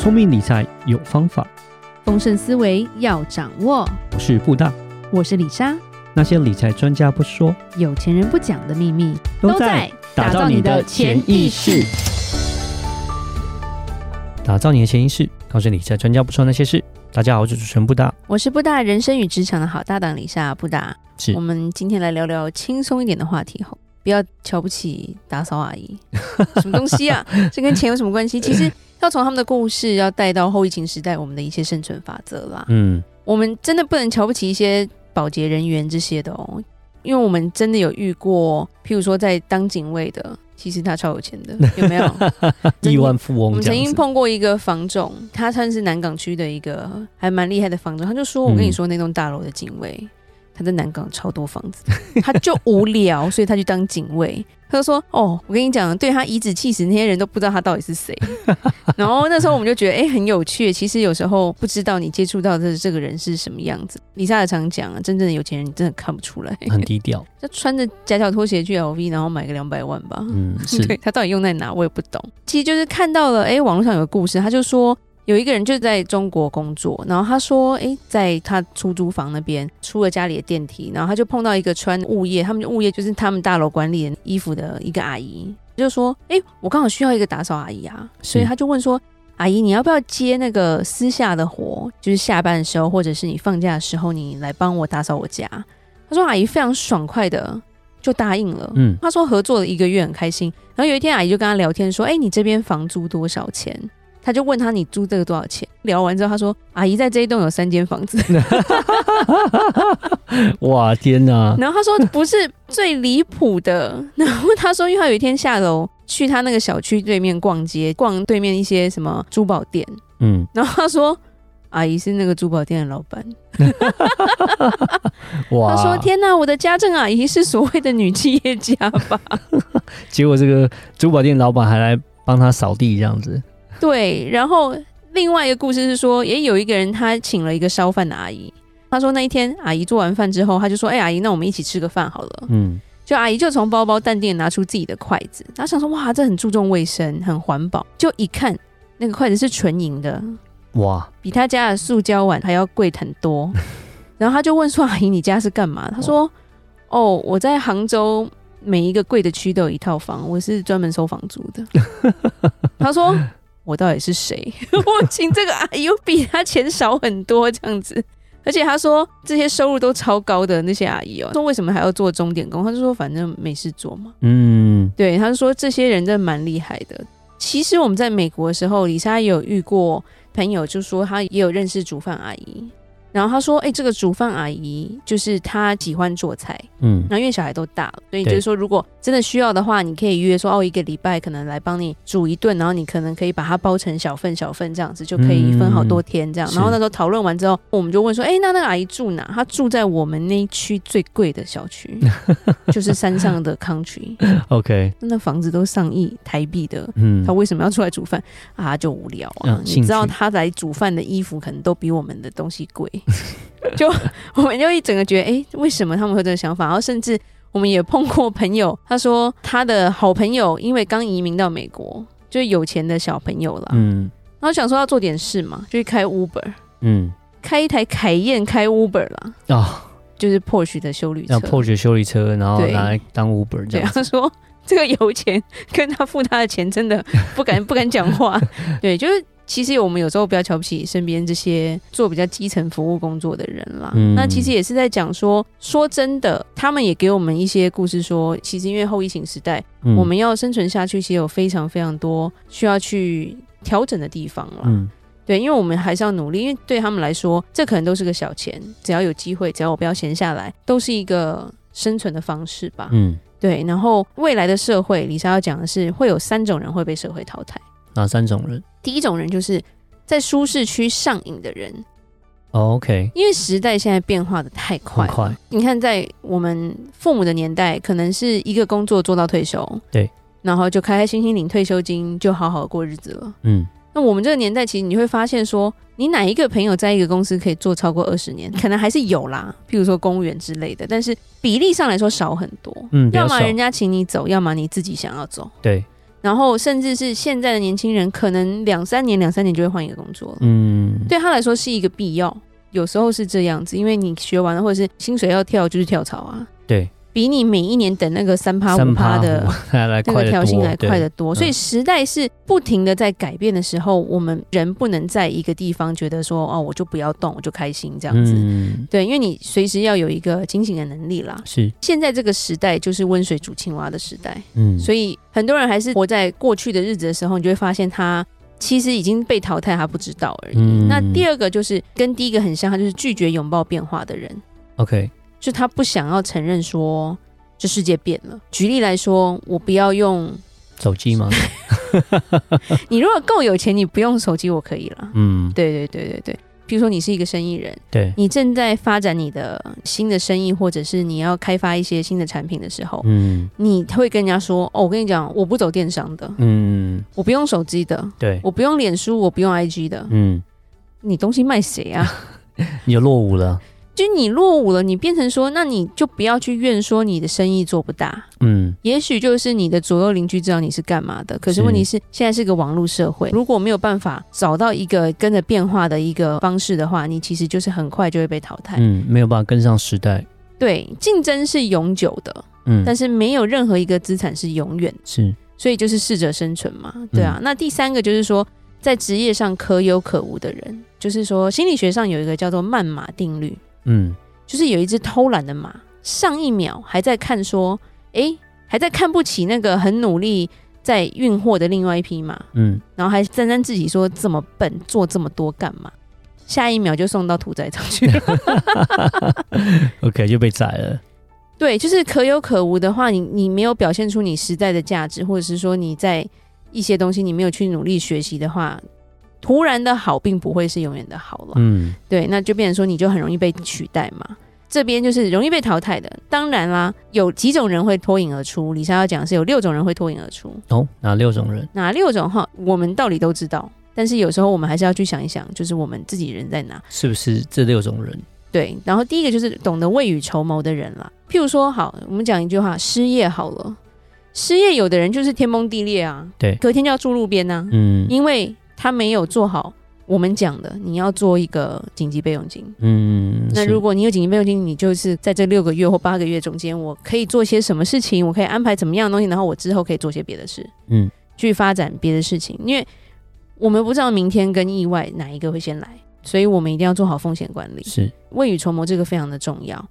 聪明理财有方法，丰盛思维要掌握。我是布大，我是李莎。那些理财专家不说，有钱人不讲的秘密，都在打造你的潜意识。打造你的潜意识，告诉理财专家不说那些事。大家好，我是主持人布大，我是布大人生与职场的好搭档李莎布大。是我们今天来聊聊轻松一点的话题吼，不要瞧不起打扫阿姨，什么东西啊？这跟钱有什么关系？其实。要从他们的故事，要带到后疫情时代，我们的一些生存法则啦。嗯，我们真的不能瞧不起一些保洁人员这些的哦，因为我们真的有遇过，譬如说在当警卫的，其实他超有钱的，有没有？亿万富翁。我们曾经碰过一个房仲，他算是南港区的一个还蛮厉害的房仲，他就说：“我跟你说，那栋大楼的警卫。嗯”他在南港超多房子，他就无聊，所以他去当警卫。他就说：“哦，我跟你讲，对他颐指气使，那些人都不知道他到底是谁。”然后那时候我们就觉得，哎、欸，很有趣。其实有时候不知道你接触到的这个人是什么样子。李莎也常讲啊，真正的有钱人你真的看不出来，很低调。就穿着夹脚拖鞋去 LV，然后买个两百万吧。嗯，是。对，他到底用在哪，我也不懂。其实就是看到了，哎、欸，网络上有个故事，他就说。有一个人就在中国工作，然后他说：“诶，在他出租房那边出了家里的电梯，然后他就碰到一个穿物业，他们物业就是他们大楼管理的衣服的一个阿姨，就说：‘诶，我刚好需要一个打扫阿姨啊。’所以他就问说：‘阿姨，你要不要接那个私下的活？就是下班的时候，或者是你放假的时候，你来帮我打扫我家？’他说：‘阿姨非常爽快的就答应了。’嗯，他说合作了一个月很开心，然后有一天阿姨就跟他聊天说：‘哎，你这边房租多少钱？’他就问他，你租这个多少钱？聊完之后，他说：“阿姨在这一栋有三间房子。”哇天哪！然后他说不是最离谱的。然后他说，因为他有一天下楼去他那个小区对面逛街，逛对面一些什么珠宝店。嗯，然后他说，阿姨是那个珠宝店的老板。哇！他说：“天哪，我的家政阿姨是所谓的女企业家吧？”结果这个珠宝店老板还来帮他扫地，这样子。对，然后另外一个故事是说，也有一个人他请了一个烧饭的阿姨，他说那一天阿姨做完饭之后，他就说：“哎，阿姨，那我们一起吃个饭好了。”嗯，就阿姨就从包包淡定拿出自己的筷子，他想说：“哇，这很注重卫生，很环保。”就一看那个筷子是纯银的，哇，比他家的塑胶碗还要贵很多。然后他就问说：“阿姨，你家是干嘛？”他说：“哦，我在杭州每一个贵的区都有一套房，我是专门收房租的。”他说。我到底是谁？我请这个阿姨又比他钱少很多，这样子。而且他说这些收入都超高的那些阿姨哦，说为什么还要做钟点工？他就说反正没事做嘛。嗯，对，他就说这些人真的蛮厉害的。其实我们在美国的时候，李莎也有遇过朋友，就说他也有认识煮饭阿姨。然后他说：“哎、欸，这个煮饭阿姨就是她喜欢做菜，嗯，然后因为小孩都大了，所以就是说，如果真的需要的话，你可以约说哦，一个礼拜可能来帮你煮一顿，然后你可能可以把它包成小份小份这样子，就可以分好多天这样。嗯、然后那时候讨论完之后，我们就问说：哎、欸，那那个阿姨住哪？她住在我们那一区最贵的小区，就是 山上的 country。OK，那房子都上亿台币的，嗯，她为什么要出来煮饭啊？就无聊啊，嗯、你知道她来煮饭的衣服可能都比我们的东西贵。” 就我们就一整个觉得，哎、欸，为什么他们会有这个想法？然后甚至我们也碰过朋友，他说他的好朋友因为刚移民到美国，就是有钱的小朋友了，嗯，然后想说要做点事嘛，就去开 Uber，嗯，开一台凯宴开 Uber 了啊，哦、就是 Porsche 的修理车，Porsche 休旅车，然后拿来当 Uber 这样。说这个有钱跟他付他的钱真的不敢不敢讲话，对，就是。其实我们有时候不要瞧不起身边这些做比较基层服务工作的人啦。嗯、那其实也是在讲说，说真的，他们也给我们一些故事说，说其实因为后疫情时代，嗯、我们要生存下去，其实有非常非常多需要去调整的地方了。嗯、对，因为我们还是要努力，因为对他们来说，这可能都是个小钱，只要有机会，只要我不要闲下来，都是一个生存的方式吧。嗯，对。然后未来的社会，李莎要讲的是，会有三种人会被社会淘汰。哪三种人？第一种人就是在舒适区上瘾的人。Oh, OK，因为时代现在变化的太快，快。你看，在我们父母的年代，可能是一个工作做到退休，对，然后就开开心心领退休金，就好好过日子了。嗯，那我们这个年代，其实你会发现说，你哪一个朋友在一个公司可以做超过二十年？可能还是有啦，譬如说公务员之类的，但是比例上来说少很多。嗯，要么人家请你走，要么你自己想要走。对。然后甚至是现在的年轻人，可能两三年、两三年就会换一个工作了。嗯，对他来说是一个必要，有时候是这样子，因为你学完了，或者是薪水要跳，就是跳槽啊。对。比你每一年等那个三趴五趴的 那个调薪来快得多，所以时代是不停的在改变的时候，我们人不能在一个地方觉得说哦，我就不要动，我就开心这样子。嗯，对，因为你随时要有一个清醒的能力啦。是，现在这个时代就是温水煮青蛙的时代。嗯，所以很多人还是活在过去的日子的时候，你就会发现他其实已经被淘汰，他不知道而已。嗯，那第二个就是跟第一个很像，他就是拒绝拥抱变化的人。OK。就他不想要承认说这世界变了。举例来说，我不要用手机吗？你如果够有钱，你不用手机，我可以了。嗯，对对对对对。比如说，你是一个生意人，对，你正在发展你的新的生意，或者是你要开发一些新的产品的时候，嗯，你会跟人家说：“哦，我跟你讲，我不走电商的，嗯，我不用手机的，对，我不用脸书，我不用 IG 的，嗯，你东西卖谁啊？你就落伍了。”就你落伍了，你变成说，那你就不要去怨说你的生意做不大。嗯，也许就是你的左右邻居知道你是干嘛的，可是问题是现在是个网络社会，如果没有办法找到一个跟着变化的一个方式的话，你其实就是很快就会被淘汰。嗯，没有办法跟上时代。对，竞争是永久的，嗯，但是没有任何一个资产是永远。是，所以就是适者生存嘛。对啊，嗯，那第三个就是说，在职业上可有可无的人，就是说心理学上有一个叫做曼马定律。嗯，就是有一只偷懒的马，上一秒还在看说，哎、欸，还在看不起那个很努力在运货的另外一匹马，嗯，然后还沾沾自喜说这么笨，做这么多干嘛？下一秒就送到屠宰场去了，OK 就被宰了。对，就是可有可无的话，你你没有表现出你实在的价值，或者是说你在一些东西你没有去努力学习的话。突然的好，并不会是永远的好了。嗯，对，那就变成说你就很容易被取代嘛。这边就是容易被淘汰的。当然啦，有几种人会脱颖而出。李莎要讲的是有六种人会脱颖而出。哦，哪六种人？哪六种哈？我们道理都知道，但是有时候我们还是要去想一想，就是我们自己人在哪？是不是这六种人？对。然后第一个就是懂得未雨绸缪的人啦。譬如说，好，我们讲一句话：失业好了，失业有的人就是天崩地裂啊，对，隔天就要住路边呐。嗯，因为。他没有做好我们讲的，你要做一个紧急备用金。嗯，那如果你有紧急备用金，你就是在这六个月或八个月中间，我可以做些什么事情？我可以安排怎么样的东西，然后我之后可以做些别的事，嗯，去发展别的事情。因为我们不知道明天跟意外哪一个会先来，所以我们一定要做好风险管理，是未雨绸缪，这个非常的重要，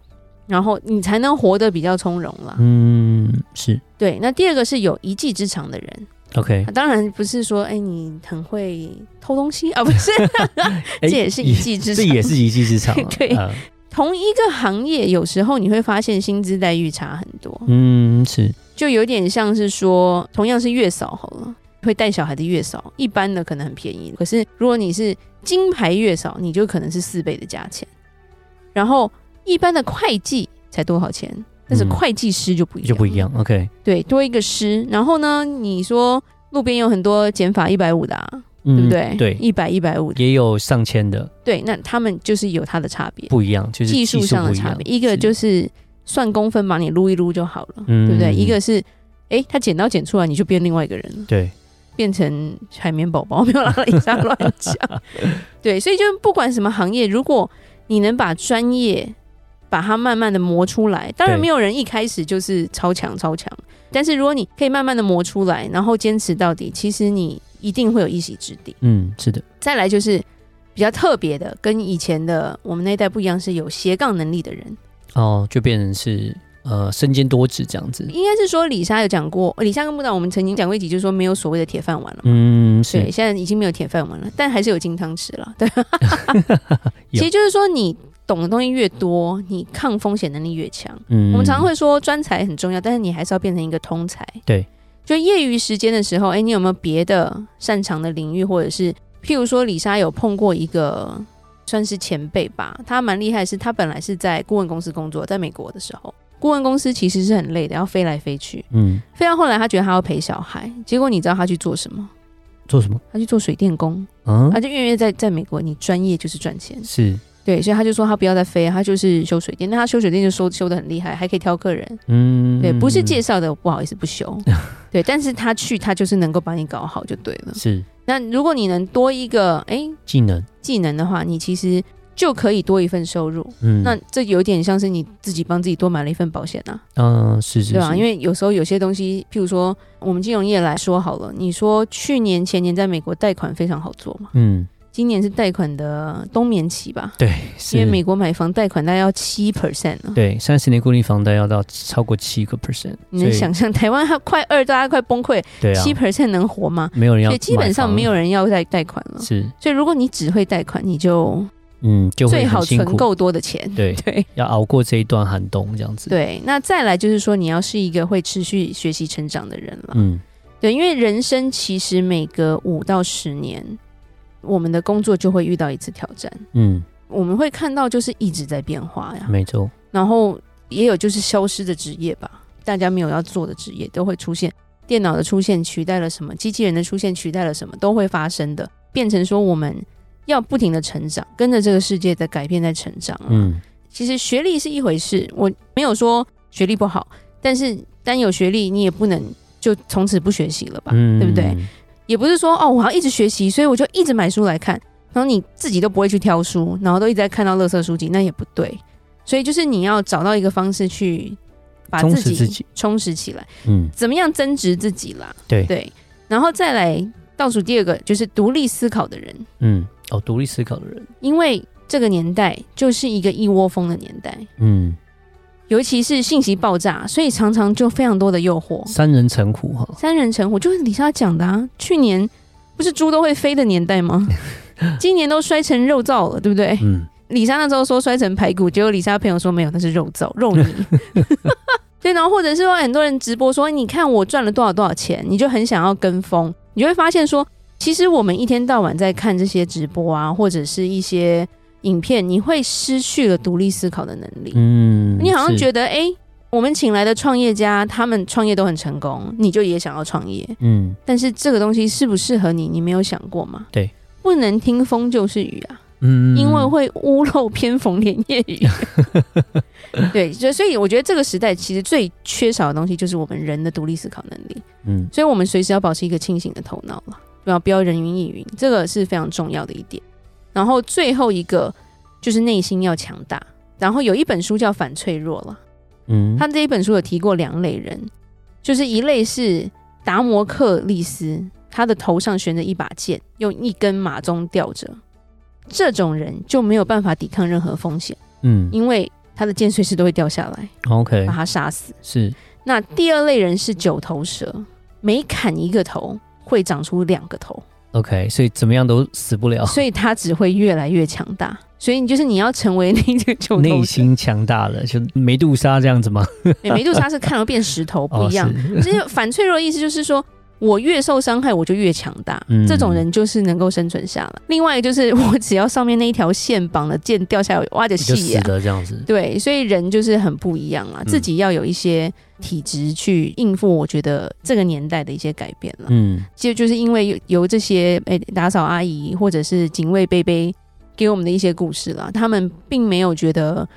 然后你才能活得比较从容了。嗯，是对。那第二个是有一技之长的人。OK，当然不是说哎、欸，你很会偷东西啊，不是，这也是一技之长，这也是一技之长。对，呃、同一个行业，有时候你会发现薪资待遇差很多。嗯，是，就有点像是说，同样是月嫂好了，会带小孩的月嫂，一般的可能很便宜，可是如果你是金牌月嫂，你就可能是四倍的价钱。然后一般的会计才多少钱？但是会计师就不一样，就不一样。OK，对，多一个师。然后呢，你说路边有很多减法一百五的，啊，嗯、对不对？对，一百一百五也有上千的。对，那他们就是有它的差别，不一样，就是技术上的差别。一个就是算公分，把你撸一撸就好了，对不对？一个是，哎，他剪刀剪出来，你就变另外一个人了，对，变成海绵宝宝，没有啦，一下乱讲。对，所以就不管什么行业，如果你能把专业。把它慢慢的磨出来，当然没有人一开始就是超强超强，但是如果你可以慢慢的磨出来，然后坚持到底，其实你一定会有一席之地。嗯，是的。再来就是比较特别的，跟以前的我们那一代不一样，是有斜杠能力的人。哦，就变成是呃身兼多职这样子。应该是说李莎有讲过，李莎跟木道我们曾经讲过一集，就是说没有所谓的铁饭碗了。嗯，是。对，现在已经没有铁饭碗了，但还是有金汤匙了。对，其实就是说你。懂的东西越多，你抗风险能力越强。嗯，我们常常会说专才很重要，但是你还是要变成一个通才。对，就业余时间的时候，哎、欸，你有没有别的擅长的领域，或者是譬如说，李莎有碰过一个算是前辈吧，他蛮厉害，是他本来是在顾问公司工作，在美国的时候，顾问公司其实是很累的，要飞来飞去。嗯，飞到后来，他觉得他要陪小孩，结果你知道他去做什么？做什么？他去做水电工。嗯，他就因为在在美国，你专业就是赚钱。是。对，所以他就说他不要再飞，他就是修水电。那他修水电就修修的很厉害，还可以挑客人。嗯，对，不是介绍的，不好意思不修。对，但是他去，他就是能够把你搞好就对了。是。那如果你能多一个哎技能技能的话，你其实就可以多一份收入。嗯，那这有点像是你自己帮自己多买了一份保险啊。嗯，是是是。对啊，因为有时候有些东西，譬如说我们金融业来说好了，你说去年前年在美国贷款非常好做嘛。嗯。今年是贷款的冬眠期吧？对，因为美国买房贷款大概要七 percent 呢。对，三十年固定房贷要到超过七个 percent。你能想象台湾它快二，大家快崩溃。对啊，七 percent 能活吗？没有人要，所以基本上没有人要贷贷款了。是，所以如果你只会贷款，你就嗯，就最好存够多的钱。对 对，要熬过这一段寒冬这样子。对，那再来就是说，你要是一个会持续学习成长的人了。嗯，对，因为人生其实每隔五到十年。我们的工作就会遇到一次挑战，嗯，我们会看到就是一直在变化呀，没错。然后也有就是消失的职业吧，大家没有要做的职业都会出现，电脑的出现取代了什么，机器人的出现取代了什么，都会发生的，变成说我们要不停的成长，跟着这个世界的改变在成长。嗯，其实学历是一回事，我没有说学历不好，但是单有学历你也不能就从此不学习了吧，嗯，对不对？也不是说哦，我要一直学习，所以我就一直买书来看，然后你自己都不会去挑书，然后都一直在看到垃圾书籍，那也不对。所以就是你要找到一个方式去把自己充实起来，嗯，怎么样增值自己啦？对对，然后再来倒数第二个就是独立思考的人，嗯，哦，独立思考的人，因为这个年代就是一个一窝蜂的年代，嗯。尤其是信息爆炸，所以常常就非常多的诱惑。三人成虎哈，三人成虎就是李莎讲的啊。去年不是猪都会飞的年代吗？今年都摔成肉燥了，对不对？嗯。李莎那时候说摔成排骨，结果李莎朋友说没有，那是肉燥肉泥。对，然后或者是说很多人直播说，你看我赚了多少多少钱，你就很想要跟风，你就会发现说，其实我们一天到晚在看这些直播啊，或者是一些。影片，你会失去了独立思考的能力。嗯，你好像觉得，哎、欸，我们请来的创业家，他们创业都很成功，你就也想要创业。嗯，但是这个东西适不适合你，你没有想过吗？对，不能听风就是雨啊。嗯，因为会屋漏偏逢连夜雨。对，所所以我觉得这个时代其实最缺少的东西就是我们人的独立思考能力。嗯，所以我们随时要保持一个清醒的头脑了，不要不要人云亦云，这个是非常重要的一点。然后最后一个就是内心要强大。然后有一本书叫《反脆弱》了，嗯，他这一本书有提过两类人，就是一类是达摩克利斯，他的头上悬着一把剑，用一根马鬃吊着，这种人就没有办法抵抗任何风险，嗯，因为他的剑随时都会掉下来，OK，把他杀死。是。那第二类人是九头蛇，每砍一个头会长出两个头。OK，所以怎么样都死不了，所以它只会越来越强大。所以你就是你要成为那个就内心强大的，就梅杜莎这样子吗？梅杜莎是看了变石头不一样，哦、是反脆弱的意思就是说。我越受伤害，我就越强大。嗯、这种人就是能够生存下来。另外就是，我只要上面那一条线绑了剑掉下来，挖着气呀，这样子。对，所以人就是很不一样啊，自己要有一些体质去应付。我觉得这个年代的一些改变了。嗯，就就是因为由这些诶打扫阿姨或者是警卫贝贝给我们的一些故事了，他们并没有觉得。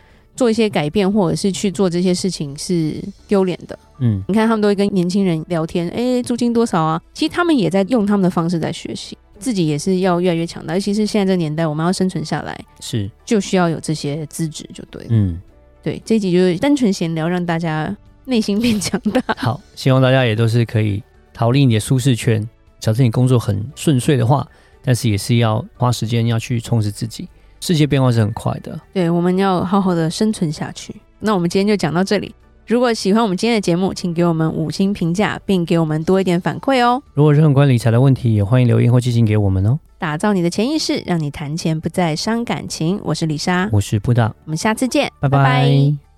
做一些改变，或者是去做这些事情是丢脸的。嗯，你看他们都会跟年轻人聊天，哎、欸，租金多少啊？其实他们也在用他们的方式在学习，自己也是要越来越强大。尤其是现在这个年代，我们要生存下来，是就需要有这些资质，就对了。嗯，对，这一集就是单纯闲聊，让大家内心变强大。好，希望大家也都是可以逃离你的舒适圈。假设你工作很顺遂的话，但是也是要花时间要去充实自己。世界变化是很快的，对，我们要好好的生存下去。那我们今天就讲到这里。如果喜欢我们今天的节目，请给我们五星评价，并给我们多一点反馈哦。如果任何关于理财的问题，也欢迎留言或寄信给我们哦。打造你的潜意识，让你谈钱不再伤感情。我是李莎，我是布达，我们下次见，拜拜。拜拜。